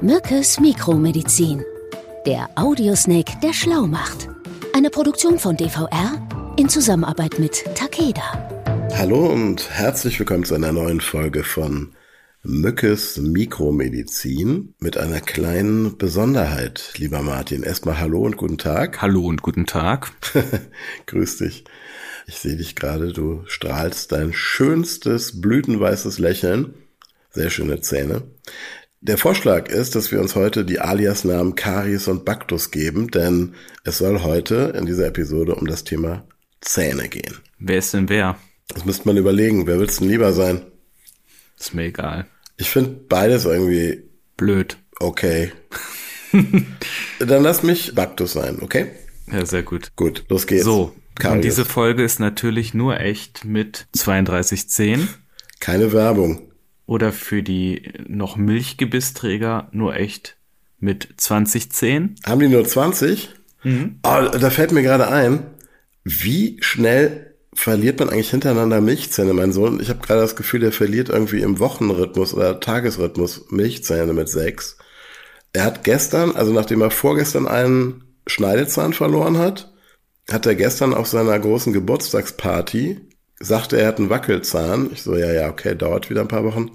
Mückes Mikromedizin. Der Audiosnake, der schlau macht. Eine Produktion von DVR in Zusammenarbeit mit Takeda. Hallo und herzlich willkommen zu einer neuen Folge von Mückes Mikromedizin mit einer kleinen Besonderheit, lieber Martin. Erstmal Hallo und guten Tag. Hallo und guten Tag. Grüß dich. Ich sehe dich gerade, du strahlst dein schönstes blütenweißes Lächeln. Sehr schöne Zähne. Der Vorschlag ist, dass wir uns heute die Aliasnamen Karies und Baktus geben, denn es soll heute in dieser Episode um das Thema Zähne gehen. Wer ist denn wer? Das müsste man überlegen. Wer will's denn lieber sein? Ist mir egal. Ich finde beides irgendwie Blöd. okay. Dann lass mich Baktus sein, okay? Ja, sehr gut. Gut, los geht's. So, Karies. und diese Folge ist natürlich nur echt mit 3210 Keine Werbung. Oder für die noch Milchgebissträger nur echt mit 2010. Haben die nur 20? Mhm. Oh, da fällt mir gerade ein, wie schnell verliert man eigentlich hintereinander Milchzähne, mein Sohn? Ich habe gerade das Gefühl, der verliert irgendwie im Wochenrhythmus oder Tagesrhythmus Milchzähne mit sechs. Er hat gestern, also nachdem er vorgestern einen Schneidezahn verloren hat, hat er gestern auf seiner großen Geburtstagsparty sagte, er hat einen Wackelzahn. Ich so, ja, ja, okay, dauert wieder ein paar Wochen.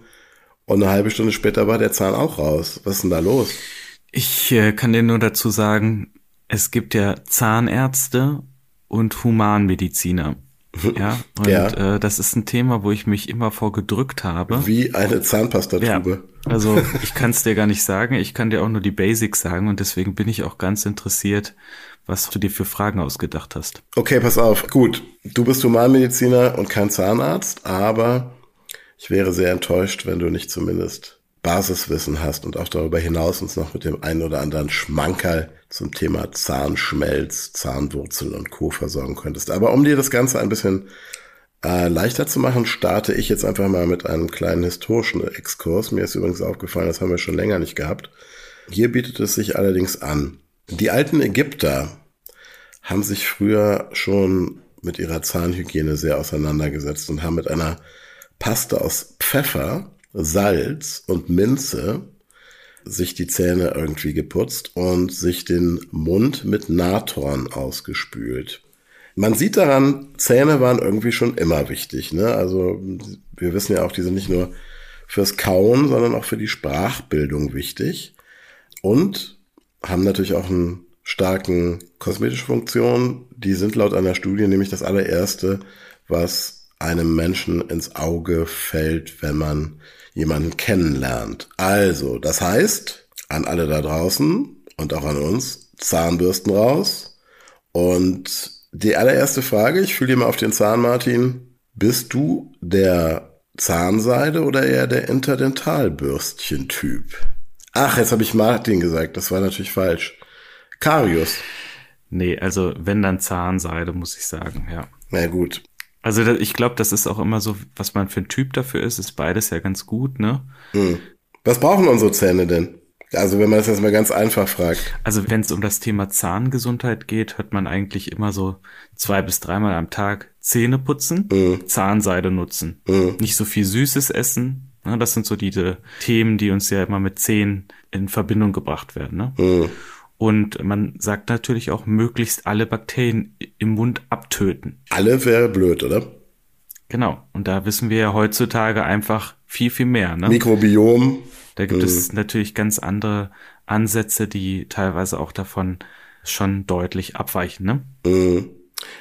Und eine halbe Stunde später war der Zahn auch raus. Was ist denn da los? Ich äh, kann dir nur dazu sagen, es gibt ja Zahnärzte und Humanmediziner. Ja, und Ja. Äh, das ist ein Thema, wo ich mich immer vor gedrückt habe. Wie eine Ja, Zahnpastatube. also ich kann es dir gar nicht sagen. Ich kann dir auch nur die Basics sagen und deswegen bin ich auch ganz interessiert, was du dir für Fragen ausgedacht hast. Okay, pass auf. Gut, du bist Humanmediziner und kein Zahnarzt, aber ich wäre sehr enttäuscht, wenn du nicht zumindest Basiswissen hast und auch darüber hinaus uns noch mit dem einen oder anderen Schmankerl zum Thema Zahnschmelz, Zahnwurzel und Co. versorgen könntest. Aber um dir das Ganze ein bisschen äh, leichter zu machen, starte ich jetzt einfach mal mit einem kleinen historischen Exkurs. Mir ist übrigens aufgefallen, das haben wir schon länger nicht gehabt. Hier bietet es sich allerdings an. Die alten Ägypter haben sich früher schon mit ihrer Zahnhygiene sehr auseinandergesetzt und haben mit einer Paste aus Pfeffer, Salz und Minze sich die Zähne irgendwie geputzt und sich den Mund mit Natron ausgespült. Man sieht daran, Zähne waren irgendwie schon immer wichtig. Ne? Also wir wissen ja auch, die sind nicht nur fürs Kauen, sondern auch für die Sprachbildung wichtig und haben natürlich auch einen starken kosmetische Funktion. Die sind laut einer Studie nämlich das allererste, was einem Menschen ins Auge fällt, wenn man jemanden kennenlernt. Also, das heißt, an alle da draußen und auch an uns, Zahnbürsten raus. Und die allererste Frage, ich fühle dir mal auf den Zahn, Martin. Bist du der Zahnseide oder eher der Interdentalbürstchen-Typ? Ach, jetzt habe ich Martin gesagt, das war natürlich falsch. Karius. Nee, also wenn dann Zahnseide, muss ich sagen, ja. Na gut. Also ich glaube, das ist auch immer so, was man für ein Typ dafür ist, ist beides ja ganz gut, ne? Hm. Was brauchen unsere Zähne denn? Also wenn man das jetzt mal ganz einfach fragt. Also wenn es um das Thema Zahngesundheit geht, hört man eigentlich immer so zwei bis dreimal am Tag Zähne putzen, Zahnseide nutzen, nicht so viel Süßes essen. Ne? Das sind so diese Themen, die uns ja immer mit Zähnen in Verbindung gebracht werden. Ne? Und man sagt natürlich auch, möglichst alle Bakterien im Mund abtöten. Alle wäre blöd, oder? Genau. Und da wissen wir ja heutzutage einfach viel, viel mehr. Ne? Mikrobiom. Da gibt es natürlich ganz andere Ansätze, die teilweise auch davon schon deutlich abweichen. Ne? Mhm.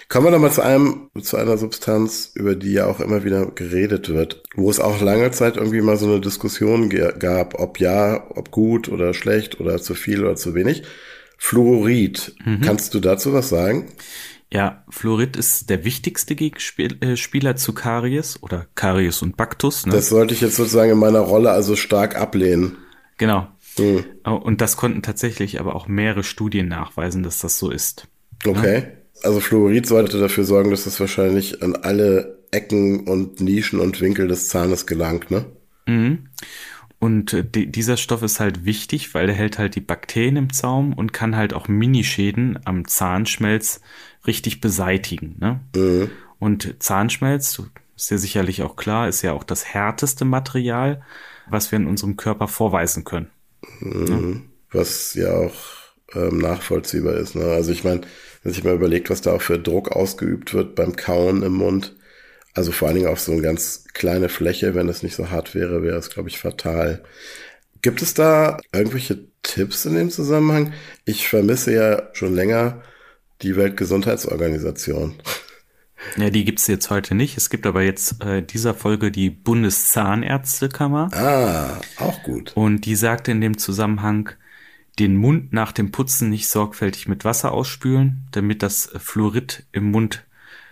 Kommen wir doch mal zu einem, zu einer Substanz, über die ja auch immer wieder geredet wird, wo es auch lange Zeit irgendwie mal so eine Diskussion gab, ob ja, ob gut oder schlecht oder zu viel oder zu wenig. Fluorid. Kannst du dazu was sagen? Ja, Fluorid ist der wichtigste Gegenspieler zu Karies oder Karies und Baktus. Ne? Das sollte ich jetzt sozusagen in meiner Rolle also stark ablehnen. genau. Mhm. Und das konnten tatsächlich aber auch mehrere Studien nachweisen, dass das so ist. Okay. Also Fluorid sollte dafür sorgen, dass es wahrscheinlich an alle Ecken und Nischen und Winkel des Zahnes gelangt, ne? Mhm. Und äh, die, dieser Stoff ist halt wichtig, weil der hält halt die Bakterien im Zaum und kann halt auch Minischäden am Zahnschmelz richtig beseitigen. Ne? Mhm. Und Zahnschmelz, ist dir sicherlich auch klar, ist ja auch das härteste Material, was wir in unserem Körper vorweisen können. Mhm. Ja. Was ja auch ähm, nachvollziehbar ist. Ne? Also ich meine, wenn sich mal überlegt, was da auch für Druck ausgeübt wird beim Kauen im Mund, also vor allen Dingen auf so eine ganz kleine Fläche, wenn es nicht so hart wäre, wäre es, glaube ich, fatal. Gibt es da irgendwelche Tipps in dem Zusammenhang? Ich vermisse ja schon länger die Weltgesundheitsorganisation. Ja, die gibt's jetzt heute nicht. Es gibt aber jetzt äh, dieser Folge die Bundeszahnärztekammer. Ah, auch gut. Und die sagte in dem Zusammenhang, den Mund nach dem Putzen nicht sorgfältig mit Wasser ausspülen, damit das Fluorid im Mund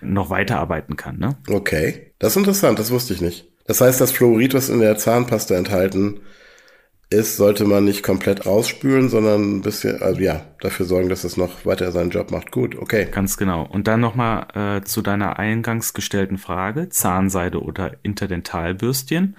noch weiterarbeiten kann. Ne? Okay, das ist interessant, das wusste ich nicht. Das heißt, das Fluorid, was in der Zahnpasta enthalten ist, sollte man nicht komplett ausspülen, sondern ein bisschen, also ja, dafür sorgen, dass es noch weiter seinen Job macht. Gut, okay. Ganz genau. Und dann nochmal äh, zu deiner eingangs gestellten Frage, Zahnseide oder Interdentalbürstchen.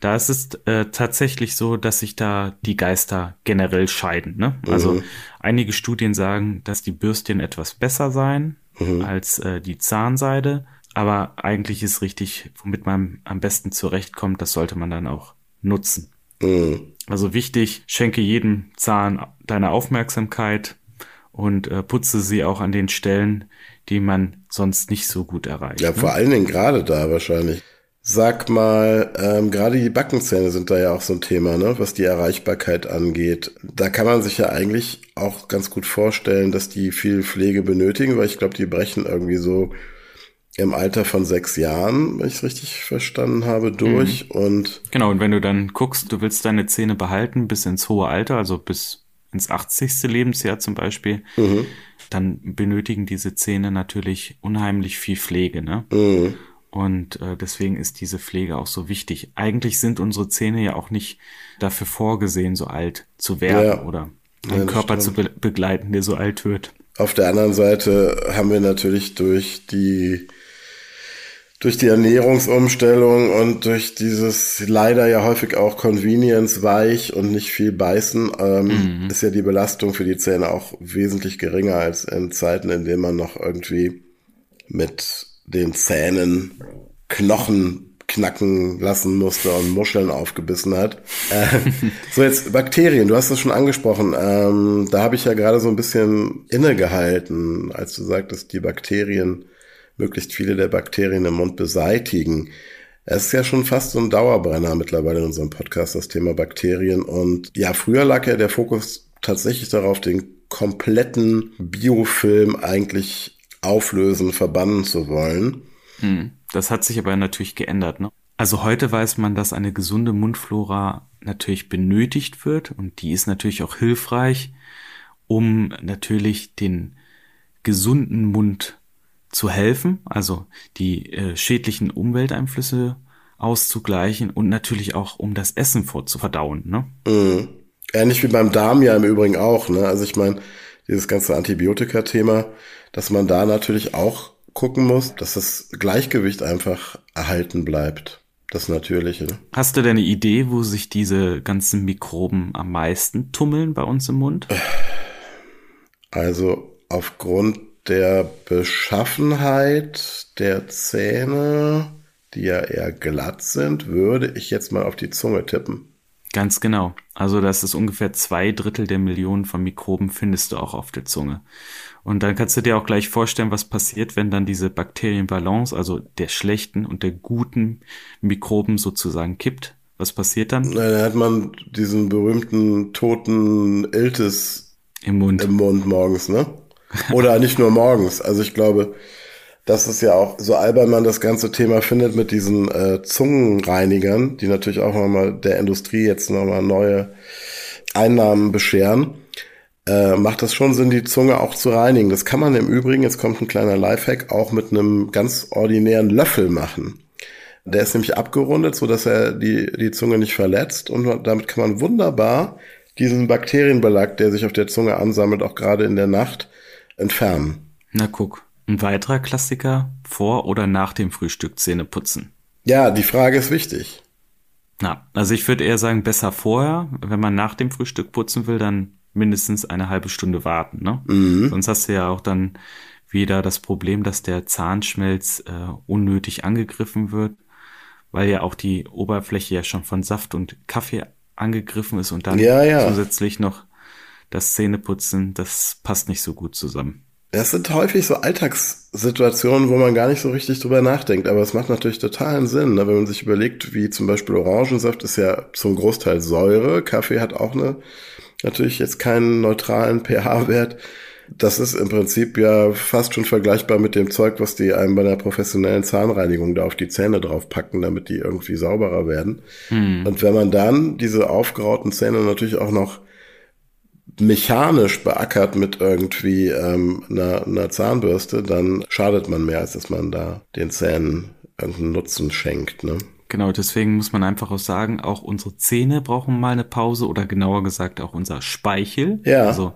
Da ist es äh, tatsächlich so, dass sich da die Geister generell scheiden. Ne? Also mhm. einige Studien sagen, dass die Bürstchen etwas besser seien mhm. als äh, die Zahnseide. Aber eigentlich ist richtig, womit man am besten zurechtkommt, das sollte man dann auch nutzen. Mhm. Also wichtig, schenke jedem Zahn deine Aufmerksamkeit und äh, putze sie auch an den Stellen, die man sonst nicht so gut erreicht. Ja, ne? vor allen Dingen gerade da wahrscheinlich. Sag mal, ähm, gerade die Backenzähne sind da ja auch so ein Thema, ne, was die Erreichbarkeit angeht. Da kann man sich ja eigentlich auch ganz gut vorstellen, dass die viel Pflege benötigen, weil ich glaube, die brechen irgendwie so im Alter von sechs Jahren, wenn ich es richtig verstanden habe, durch. Mhm. Und genau, und wenn du dann guckst, du willst deine Zähne behalten bis ins hohe Alter, also bis ins 80. Lebensjahr zum Beispiel, mhm. dann benötigen diese Zähne natürlich unheimlich viel Pflege, ne? Mhm. Und äh, deswegen ist diese Pflege auch so wichtig. Eigentlich sind unsere Zähne ja auch nicht dafür vorgesehen, so alt zu werden ja. oder einen ja, Körper stimmt. zu be begleiten, der so alt wird. Auf der anderen Seite haben wir natürlich durch die durch die Ernährungsumstellung und durch dieses leider ja häufig auch Convenience weich und nicht viel beißen, ähm, mhm. ist ja die Belastung für die Zähne auch wesentlich geringer als in Zeiten, in denen man noch irgendwie mit den Zähnen Knochen knacken lassen musste und Muscheln aufgebissen hat. Äh, so jetzt Bakterien, du hast es schon angesprochen. Ähm, da habe ich ja gerade so ein bisschen innegehalten, als du sagtest, die Bakterien, möglichst viele der Bakterien im Mund beseitigen. Es ist ja schon fast so ein Dauerbrenner mittlerweile in unserem Podcast, das Thema Bakterien. Und ja, früher lag ja der Fokus tatsächlich darauf, den kompletten Biofilm eigentlich auflösen, verbannen zu wollen. Hm. Das hat sich aber natürlich geändert. Ne? Also heute weiß man, dass eine gesunde Mundflora natürlich benötigt wird und die ist natürlich auch hilfreich, um natürlich den gesunden Mund zu helfen, also die äh, schädlichen Umwelteinflüsse auszugleichen und natürlich auch um das Essen vorzuverdauen. Ne? Mhm. Ähnlich wie beim Darm ja im Übrigen auch. Ne? Also ich meine, dieses ganze Antibiotika-Thema dass man da natürlich auch gucken muss, dass das Gleichgewicht einfach erhalten bleibt. Das Natürliche. Hast du denn eine Idee, wo sich diese ganzen Mikroben am meisten tummeln bei uns im Mund? Also aufgrund der Beschaffenheit der Zähne, die ja eher glatt sind, würde ich jetzt mal auf die Zunge tippen. Ganz genau. Also das ist ungefähr zwei Drittel der Millionen von Mikroben findest du auch auf der Zunge. Und dann kannst du dir auch gleich vorstellen, was passiert, wenn dann diese Bakterienbalance, also der schlechten und der guten Mikroben sozusagen kippt. Was passiert dann? Na, dann hat man diesen berühmten toten Iltis im Mund, im Mund morgens, ne? Oder nicht nur morgens. Also ich glaube, das ist ja auch, so albern man das ganze Thema findet mit diesen äh, Zungenreinigern, die natürlich auch nochmal der Industrie jetzt nochmal neue Einnahmen bescheren, äh, macht das schon Sinn, die Zunge auch zu reinigen. Das kann man im Übrigen, jetzt kommt ein kleiner Lifehack, auch mit einem ganz ordinären Löffel machen. Der ist nämlich abgerundet, so dass er die, die Zunge nicht verletzt und damit kann man wunderbar diesen Bakterienbelag, der sich auf der Zunge ansammelt, auch gerade in der Nacht, entfernen. Na guck. Ein weiterer Klassiker, vor oder nach dem Frühstück Zähne putzen. Ja, die Frage ist wichtig. Na, also ich würde eher sagen, besser vorher. Wenn man nach dem Frühstück putzen will, dann mindestens eine halbe Stunde warten. Ne? Mhm. Sonst hast du ja auch dann wieder das Problem, dass der Zahnschmelz äh, unnötig angegriffen wird, weil ja auch die Oberfläche ja schon von Saft und Kaffee angegriffen ist und dann Ja, ja. zusätzlich noch das Zähneputzen, das passt nicht so gut zusammen. Das sind häufig so Alltagssituationen, wo man gar nicht so richtig drüber nachdenkt. Aber es macht natürlich totalen Sinn, ne? wenn man sich überlegt, wie zum Beispiel Orangensaft ist ja zum Großteil Säure. Kaffee hat auch eine, natürlich jetzt keinen neutralen pH-Wert. Das ist im Prinzip ja fast schon vergleichbar mit dem Zeug, was die einem bei einer professionellen Zahnreinigung da auf die Zähne draufpacken, damit die irgendwie sauberer werden. Und wenn man dann diese aufgerauten Zähne natürlich auch noch mechanisch beackert mit irgendwie ähm, einer, einer Zahnbürste, dann schadet man mehr, als dass man da den Zähnen irgendeinen Nutzen schenkt. Ne? Genau, deswegen muss man einfach auch sagen, auch unsere Zähne brauchen mal eine Pause oder genauer gesagt auch unser Speichel. Ja. Also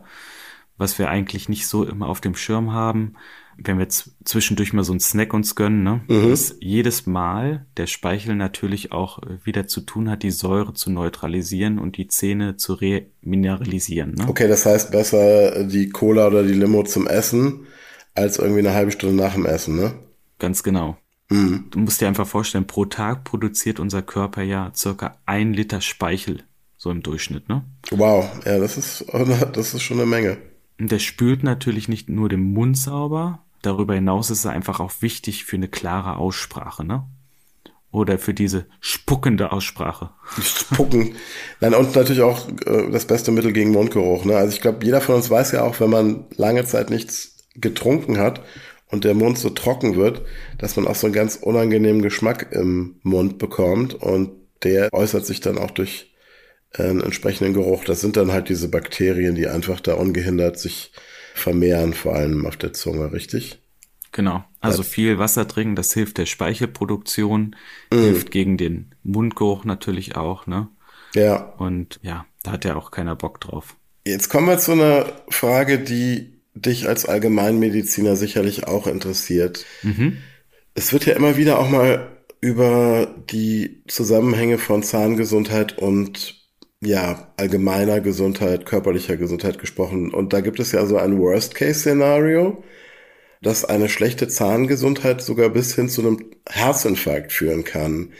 was wir eigentlich nicht so immer auf dem Schirm haben, wenn wir zwischendurch mal so einen Snack uns gönnen, ne, dass jedes Mal der Speichel natürlich auch äh, wieder zu tun hat, die Säure zu neutralisieren und die Zähne zu remineralisieren. Ne? Okay, das heißt besser die Cola oder die Limo zum Essen, als irgendwie eine halbe Stunde nach dem Essen, ne? Ganz genau. Du musst dir einfach vorstellen, pro Tag produziert unser Körper ja circa ein Liter Speichel, so im Durchschnitt, ne? Wow, ja, das ist, das ist schon eine Menge. Und der spült natürlich nicht nur den Mund sauber, darüber hinaus ist er einfach auch wichtig für eine klare Aussprache, ne? Oder für diese spuckende Aussprache. Spucken. Nein, und natürlich auch äh, das beste Mittel gegen Mundgeruch. Ne? Also ich glaube, jeder von uns weiß ja auch, wenn man lange Zeit nichts getrunken hat und der Mund so trocken wird, dass man auch so einen ganz unangenehmen Geschmack im Mund bekommt und der äußert sich dann auch durch einen entsprechenden Geruch. Das sind dann halt diese Bakterien, die einfach da ungehindert sich vermehren, vor allem auf der Zunge, richtig? Genau. Also viel Wasser trinken, das hilft der Speichelproduktion, hilft gegen den Mundgeruch natürlich auch, ne? Ja. Und ja, da hat ja auch keiner Bock drauf. Jetzt kommen wir zu einer Frage, die dich als Allgemeinmediziner sicherlich auch interessiert. Es wird ja immer wieder auch mal über die Zusammenhänge von Zahngesundheit und ja, allgemeiner Gesundheit, körperlicher Gesundheit gesprochen. Und da gibt es ja so ein Worst-Case-Szenario, dass eine schlechte Zahngesundheit sogar bis hin zu einem Herzinfarkt führen kann.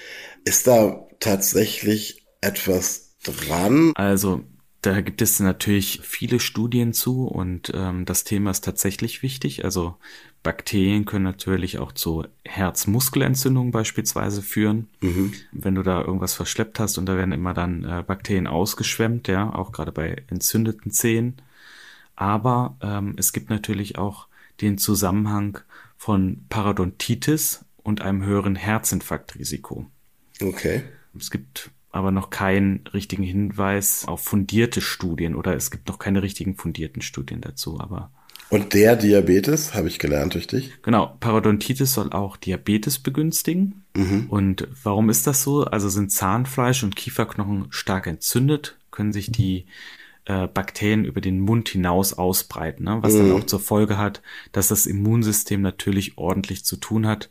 Ist da tatsächlich etwas dran? Also da gibt es natürlich viele Studien zu und ähm, das Thema ist tatsächlich wichtig. Also Bakterien können natürlich auch zu Herzmuskelentzündungen beispielsweise führen. Wenn du da irgendwas verschleppt hast und da werden immer dann äh, Bakterien ausgeschwemmt, ja, auch gerade bei entzündeten Zähnen. Aber ähm, es gibt natürlich auch den Zusammenhang von Parodontitis und einem höheren Herzinfarktrisiko. Okay. Es gibt aber noch keinen richtigen Hinweis auf fundierte Studien oder es gibt noch keine richtigen fundierten Studien dazu. Aber Und der Diabetes, habe ich gelernt durch dich. genau, Parodontitis soll auch Diabetes begünstigen. Und warum ist das so? Also sind Zahnfleisch und Kieferknochen stark entzündet, können sich die äh, Bakterien über den Mund hinaus ausbreiten, ne? was dann auch zur Folge hat, dass das Immunsystem natürlich ordentlich zu tun hat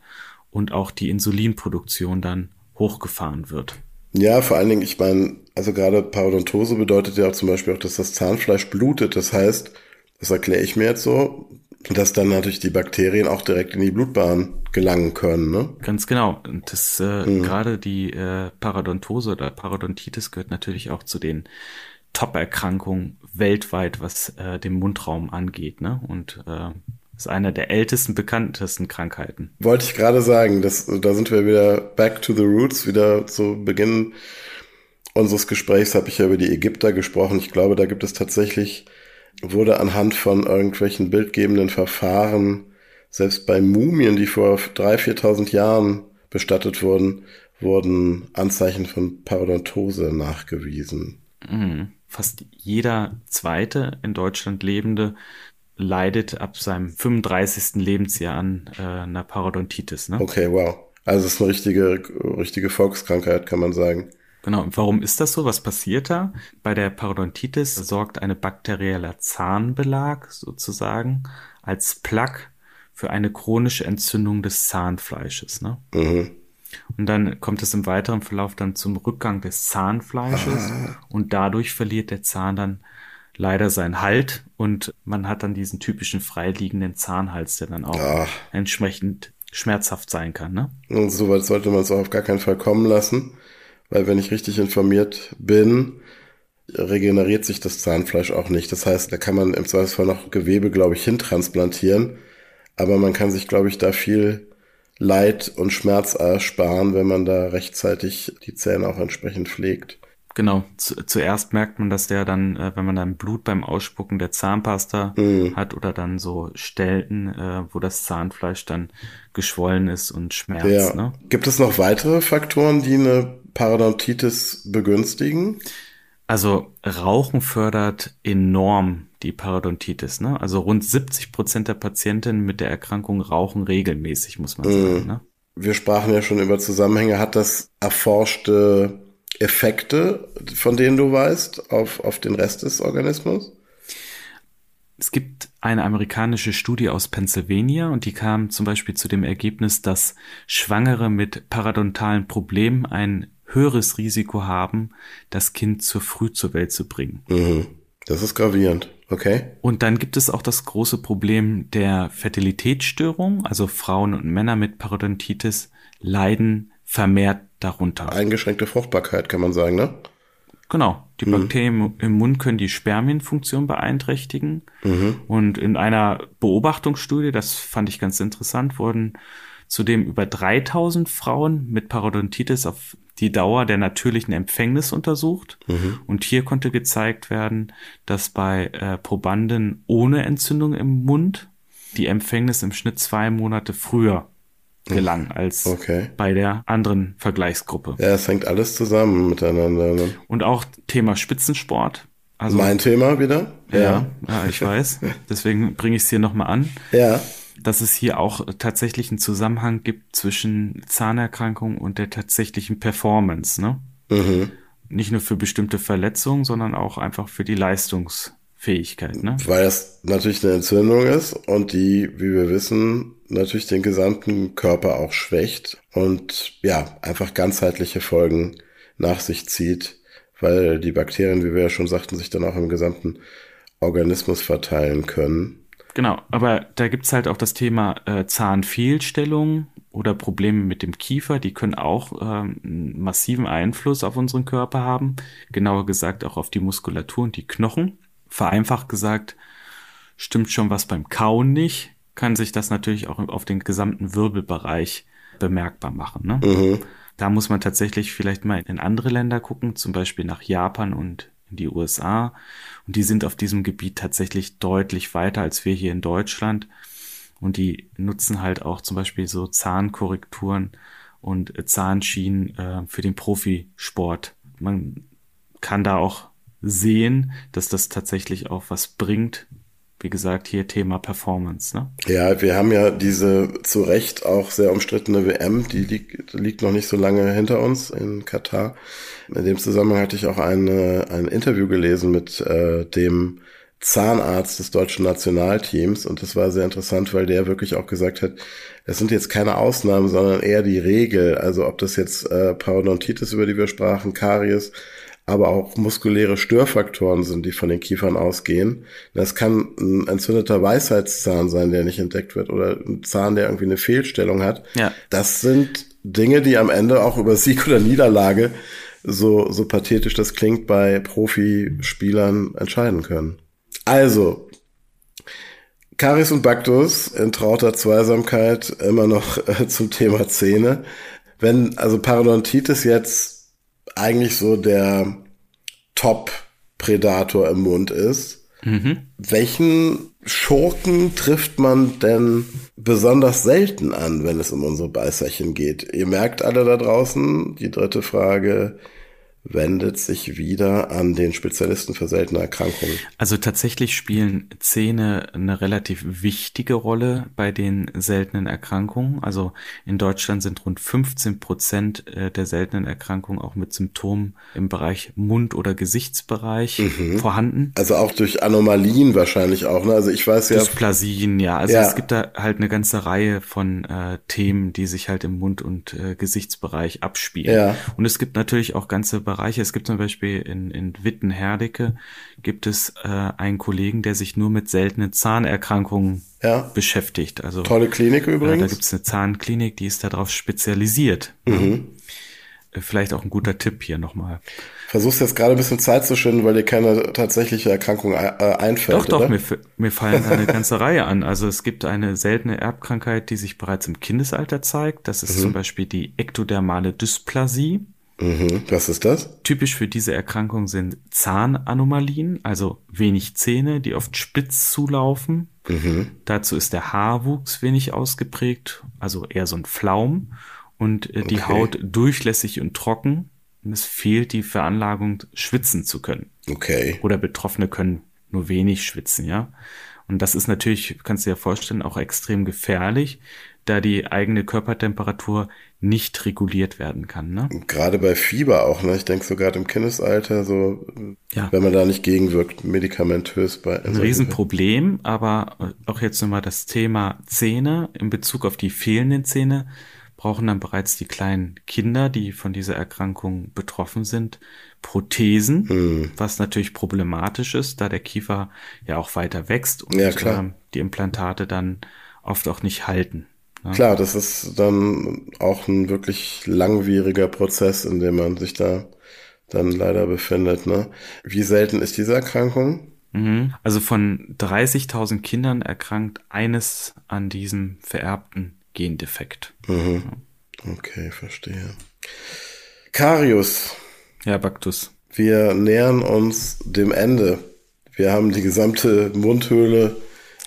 und auch die Insulinproduktion dann hochgefahren wird. Ja, vor allen Dingen, ich meine, also gerade Parodontose bedeutet ja auch zum Beispiel auch, dass das Zahnfleisch blutet. Das heißt, das erkläre ich mir jetzt so, dass dann natürlich die Bakterien auch direkt in die Blutbahn gelangen können, ne? Ganz genau. Und das äh, gerade die äh, Parodontose oder Parodontitis gehört natürlich auch zu den Top-Erkrankungen weltweit, was äh, den Mundraum angeht, ne? Und äh, ist einer der ältesten, bekanntesten Krankheiten. Wollte ich gerade sagen, das, da sind wir wieder back to the roots, wieder zu Beginn unseres Gesprächs habe ich ja über die Ägypter gesprochen. Ich glaube, da gibt es tatsächlich, wurde anhand von irgendwelchen bildgebenden Verfahren, selbst bei Mumien, die vor 3.000, 4.000 Jahren bestattet wurden, wurden Anzeichen von Parodontose nachgewiesen. Fast jeder zweite in Deutschland lebende leidet ab seinem 35. Lebensjahr an äh, einer Parodontitis. Ne? Okay, wow. Also es ist eine richtige, richtige Volkskrankheit, kann man sagen. Genau. Und warum ist das so? Was passiert da? Bei der Parodontitis sorgt eine bakterieller Zahnbelag sozusagen als Plaque für eine chronische Entzündung des Zahnfleisches. Ne? Und dann kommt es im weiteren Verlauf dann zum Rückgang des Zahnfleisches und dadurch verliert der Zahn dann leider seinen Halt und man hat dann diesen typischen freiliegenden Zahnhals, der dann auch Ah. entsprechend schmerzhaft sein kann. Ne? Und so weit sollte man es auch auf gar keinen Fall kommen lassen. Weil wenn ich richtig informiert bin, regeneriert sich das Zahnfleisch auch nicht. Das heißt, da kann man im Zweifelsfall noch Gewebe, glaube ich, hintransplantieren. Aber man kann sich, glaube ich, da viel Leid und Schmerz ersparen, wenn man da rechtzeitig die Zähne auch entsprechend pflegt. Genau, Zu, zuerst merkt man, dass der dann, äh, wenn man dann Blut beim Ausspucken der Zahnpasta Mhm. hat oder dann so Stelten, äh, wo das Zahnfleisch dann geschwollen ist und schmerzt. Ja. Ne? Gibt es noch weitere Faktoren, die eine Parodontitis begünstigen? Also Rauchen fördert enorm die Parodontitis. Ne? Also rund 70 Prozent der Patientinnen mit der Erkrankung rauchen regelmäßig, muss man sagen. Ne? Wir sprachen ja schon über Zusammenhänge. Hat das erforschte Effekte, von denen du weißt, auf, auf den Rest des Organismus? Es gibt eine amerikanische Studie aus Pennsylvania und die kam zum Beispiel zu dem Ergebnis, dass Schwangere mit paradontalen Problemen ein höheres Risiko haben, das Kind zu früh zur Welt zu bringen. Mhm. Das ist gravierend. Okay. Und dann gibt es auch das große Problem der Fertilitätsstörung. Also Frauen und Männer mit Parodontitis leiden vermehrt darunter. Eingeschränkte Fruchtbarkeit, kann man sagen, ne? Genau. Die Bakterien im Mund können die Spermienfunktion beeinträchtigen. Und in einer Beobachtungsstudie, das fand ich ganz interessant, wurden zudem über 3000 Frauen mit Parodontitis auf die Dauer der natürlichen Empfängnis untersucht. Und hier konnte gezeigt werden, dass bei äh, Probanden ohne Entzündung im Mund die Empfängnis im Schnitt zwei Monate früher gelang als Okay. bei der anderen Vergleichsgruppe. Ja, es hängt alles zusammen miteinander. Ne? Und auch Thema Spitzensport. Also mein Thema wieder? ja, ja, ich weiß. Deswegen bringe ich es hier nochmal an, Ja. Dass es hier auch tatsächlich einen Zusammenhang gibt zwischen Zahnerkrankung und der tatsächlichen Performance. Ne? Mhm. Nicht nur für bestimmte Verletzungen, sondern auch einfach für die Leistungsfähigkeit. Ne? Weil es natürlich eine Entzündung ist und die, wie wir wissen, natürlich den gesamten Körper auch schwächt und ja, einfach ganzheitliche Folgen nach sich zieht, weil die Bakterien, wie wir ja schon sagten, sich dann auch im gesamten Organismus verteilen können. Genau, aber da gibt's halt auch das Thema äh, Zahnfehlstellung oder Probleme mit dem Kiefer, die können auch ähm, einen massiven Einfluss auf unseren Körper haben, genauer gesagt auch auf die Muskulatur und die Knochen. Vereinfacht gesagt, stimmt schon was beim Kauen nicht, kann sich das natürlich auch auf den gesamten Wirbelbereich bemerkbar machen. Ne? Mhm. Da muss man tatsächlich vielleicht mal in andere Länder gucken, zum Beispiel nach Japan und in die USA. Und die sind auf diesem Gebiet tatsächlich deutlich weiter als wir hier in Deutschland. Und die nutzen halt auch zum Beispiel so Zahnkorrekturen und Zahnschienen äh, für den Profisport. Man kann da auch sehen, dass das tatsächlich auch was bringt. Wie gesagt, hier Thema Performance. Ne? Ja, wir haben ja diese zu Recht auch sehr umstrittene WM, die liegt, liegt noch nicht so lange hinter uns in Katar. In dem Zusammenhang hatte ich auch eine, ein Interview gelesen mit äh, dem Zahnarzt des deutschen Nationalteams und das war sehr interessant, weil der wirklich auch gesagt hat, es sind jetzt keine Ausnahmen, sondern eher die Regel. Also ob das jetzt äh, Parodontitis, über die wir sprachen, Karies, aber auch muskuläre Störfaktoren sind, die von den Kiefern ausgehen. Das kann ein entzündeter Weisheitszahn sein, der nicht entdeckt wird, oder ein Zahn, der irgendwie eine Fehlstellung hat. Ja. Das sind Dinge, die am Ende auch über Sieg oder Niederlage, so, so pathetisch das klingt, bei Profispielern entscheiden können. Also, Karies und Baktus in trauter Zweisamkeit immer noch äh, zum Thema Zähne. Wenn also Parodontitis jetzt eigentlich so der Top-Predator im Mund ist, welchen Schurken trifft man denn besonders selten an, wenn es um unsere Beißerchen geht? Ihr merkt alle da draußen, die dritte Frage wendet sich wieder an den Spezialisten für seltene Erkrankungen. Also tatsächlich spielen Zähne eine relativ wichtige Rolle bei den seltenen Erkrankungen. Also in Deutschland sind rund 15 Prozent äh, der seltenen Erkrankungen auch mit Symptomen im Bereich Mund- oder Gesichtsbereich vorhanden. Also auch durch Anomalien wahrscheinlich auch. Ne? Also ich weiß ja, Dysplasien, ja. Also Ja. es gibt da halt eine ganze Reihe von äh, Themen, die sich halt im Mund- und äh, Gesichtsbereich abspielen. Ja. Und es gibt natürlich auch ganze Bereiche. Es gibt zum Beispiel in, in Witten-Herdecke gibt es äh, einen Kollegen, der sich nur mit seltenen Zahnerkrankungen ja, beschäftigt. Also tolle Klinik äh, da übrigens. gibt es eine Zahnklinik, die ist darauf spezialisiert. Mhm. vielleicht auch ein guter Tipp hier nochmal. Versuchst jetzt gerade ein bisschen Zeit zu schinden, weil dir keine tatsächliche Erkrankung äh, einfällt. Doch, doch, oder? Mir, mir fallen eine ganze Reihe an. Also es gibt eine seltene Erbkrankheit, die sich bereits im Kindesalter zeigt. Das ist mhm. zum Beispiel die ektodermale Dysplasie. Mhm. Was ist das? Typisch für diese Erkrankung sind Zahnanomalien, also wenig Zähne, die oft spitz zulaufen. Mhm. Dazu ist der Haarwuchs wenig ausgeprägt, also eher so ein Flaum und äh, die okay. Haut durchlässig und trocken. Und es fehlt die Veranlagung, schwitzen zu können. Okay. Oder Betroffene können nur wenig schwitzen, ja. Und das ist natürlich, kannst du dir vorstellen, auch extrem gefährlich, da die eigene Körpertemperatur nicht reguliert werden kann. Ne? Gerade bei Fieber auch, ne? Ich denke so gerade im Kindesalter, so ja. wenn man da nicht gegenwirkt, medikamentös bei. Ein Riesenproblem, aber auch jetzt nochmal das Thema Zähne in Bezug auf die fehlenden Zähne brauchen dann bereits die kleinen Kinder, die von dieser Erkrankung betroffen sind, Prothesen, hm. was natürlich problematisch ist, da der Kiefer ja auch weiter wächst und ja, äh, die Implantate dann oft auch nicht halten. Ja. Klar, das ist dann auch ein wirklich langwieriger Prozess, in dem man sich da dann leider befindet. Ne? Wie selten ist diese Erkrankung? Mhm. Also von 30.000 Kindern erkrankt eines an diesem vererbten Gendefekt. Mhm. Okay, verstehe. Karius. Ja, Baktus. Wir nähern uns dem Ende. Wir haben die gesamte Mundhöhle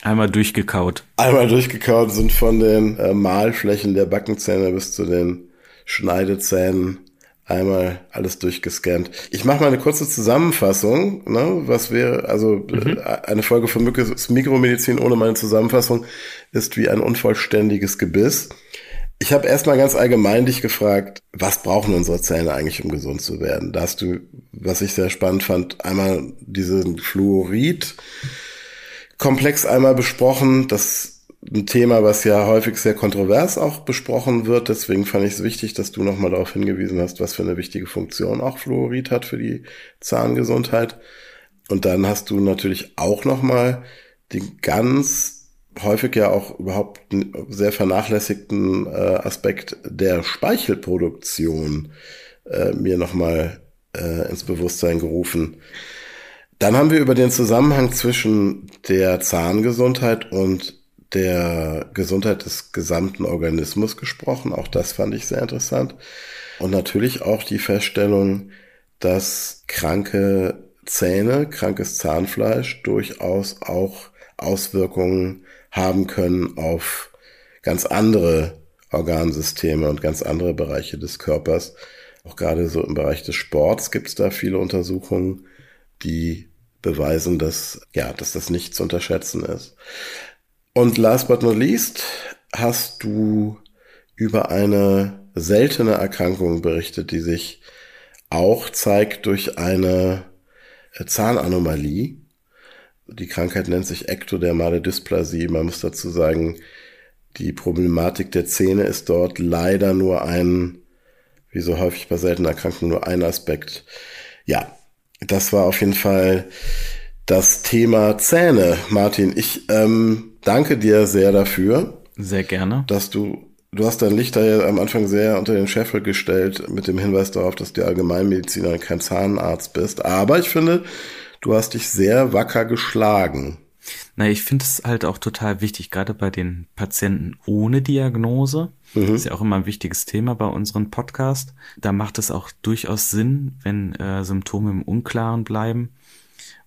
Einmal durchgekaut. Einmal durchgekaut sind von den äh, Mahlflächen der Backenzähne bis zu den Schneidezähnen einmal alles durchgescannt. Ich mache mal eine kurze Zusammenfassung, ne, was wäre, also mhm. Äh, eine Folge von Mückes Mikromedizin ohne meine Zusammenfassung ist wie ein unvollständiges Gebiss. Ich habe erstmal ganz allgemein dich gefragt, was brauchen unsere Zähne eigentlich, um gesund zu werden? Da hast du, was ich sehr spannend fand, einmal diesen Fluorid. Komplex einmal besprochen. Das ein Thema, was ja häufig sehr kontrovers auch besprochen wird. Deswegen fand ich es wichtig, dass du nochmal darauf hingewiesen hast, was für eine wichtige Funktion auch Fluorid hat für die Zahngesundheit. Und dann hast du natürlich auch nochmal den ganz häufig ja auch überhaupt sehr vernachlässigten äh, Aspekt der Speichelproduktion äh, mir nochmal äh, ins Bewusstsein gerufen. Dann haben wir über den Zusammenhang zwischen der Zahngesundheit und der Gesundheit des gesamten Organismus gesprochen. Auch das fand ich sehr interessant. Und natürlich auch die Feststellung, dass kranke Zähne, krankes Zahnfleisch durchaus auch Auswirkungen haben können auf ganz andere Organsysteme und ganz andere Bereiche des Körpers. Auch gerade so im Bereich des Sports gibt es da viele Untersuchungen, die beweisen, dass, ja, dass das nicht zu unterschätzen ist. Und last but not least hast du über eine seltene Erkrankung berichtet, die sich auch zeigt durch eine Zahnanomalie. Die Krankheit nennt sich ektodermale Dysplasie. Man muss dazu sagen, die Problematik der Zähne ist dort leider nur ein, wie so häufig bei seltenen Erkrankungen, nur ein Aspekt. Ja, das war auf jeden Fall das Thema Zähne. Martin, ich ähm, danke dir sehr dafür. Sehr gerne. Dass du, du hast dein Licht da ja am Anfang sehr unter den Scheffel gestellt mit dem Hinweis darauf, dass du Allgemeinmediziner kein Zahnarzt bist. Aber ich finde, du hast dich sehr wacker geschlagen. Na, ich finde es halt auch total wichtig, gerade bei den Patienten ohne Diagnose. Mhm. Ist ja auch immer ein wichtiges Thema bei unserem Podcast. Da macht es auch durchaus Sinn, wenn äh, Symptome im Unklaren bleiben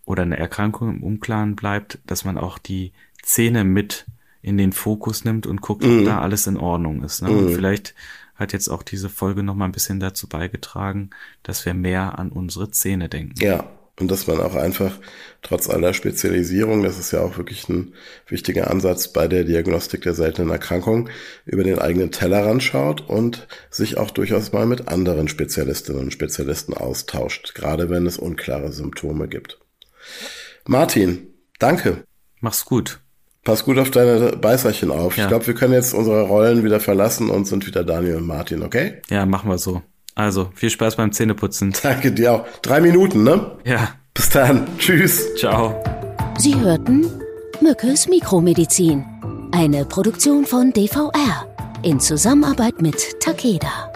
oder eine Erkrankung im Unklaren bleibt, dass man auch die Zähne mit in den Fokus nimmt und guckt, mhm. ob da alles in Ordnung ist. Ne? Mhm. Und vielleicht hat jetzt auch diese Folge noch mal ein bisschen dazu beigetragen, dass wir mehr an unsere Zähne denken. Ja, und dass man auch einfach trotz aller Spezialisierung, das ist ja auch wirklich ein wichtiger Ansatz bei der Diagnostik der seltenen Erkrankung, über den eigenen Tellerrand schaut und sich auch durchaus mal mit anderen Spezialistinnen und Spezialisten austauscht, gerade wenn es unklare Symptome gibt. Martin, danke. Mach's gut. Pass gut auf deine Beißerchen auf. Ja. Ich glaube, wir können jetzt unsere Rollen wieder verlassen und sind wieder Daniel und Martin, okay? Ja, machen wir so. Also, viel Spaß beim Zähneputzen. Danke dir auch. Drei Minuten, ne? Ja. Bis dann. Tschüss. Ciao. Sie hörten Mückes Mikromedizin. Eine Produktion von DVR in Zusammenarbeit mit Takeda.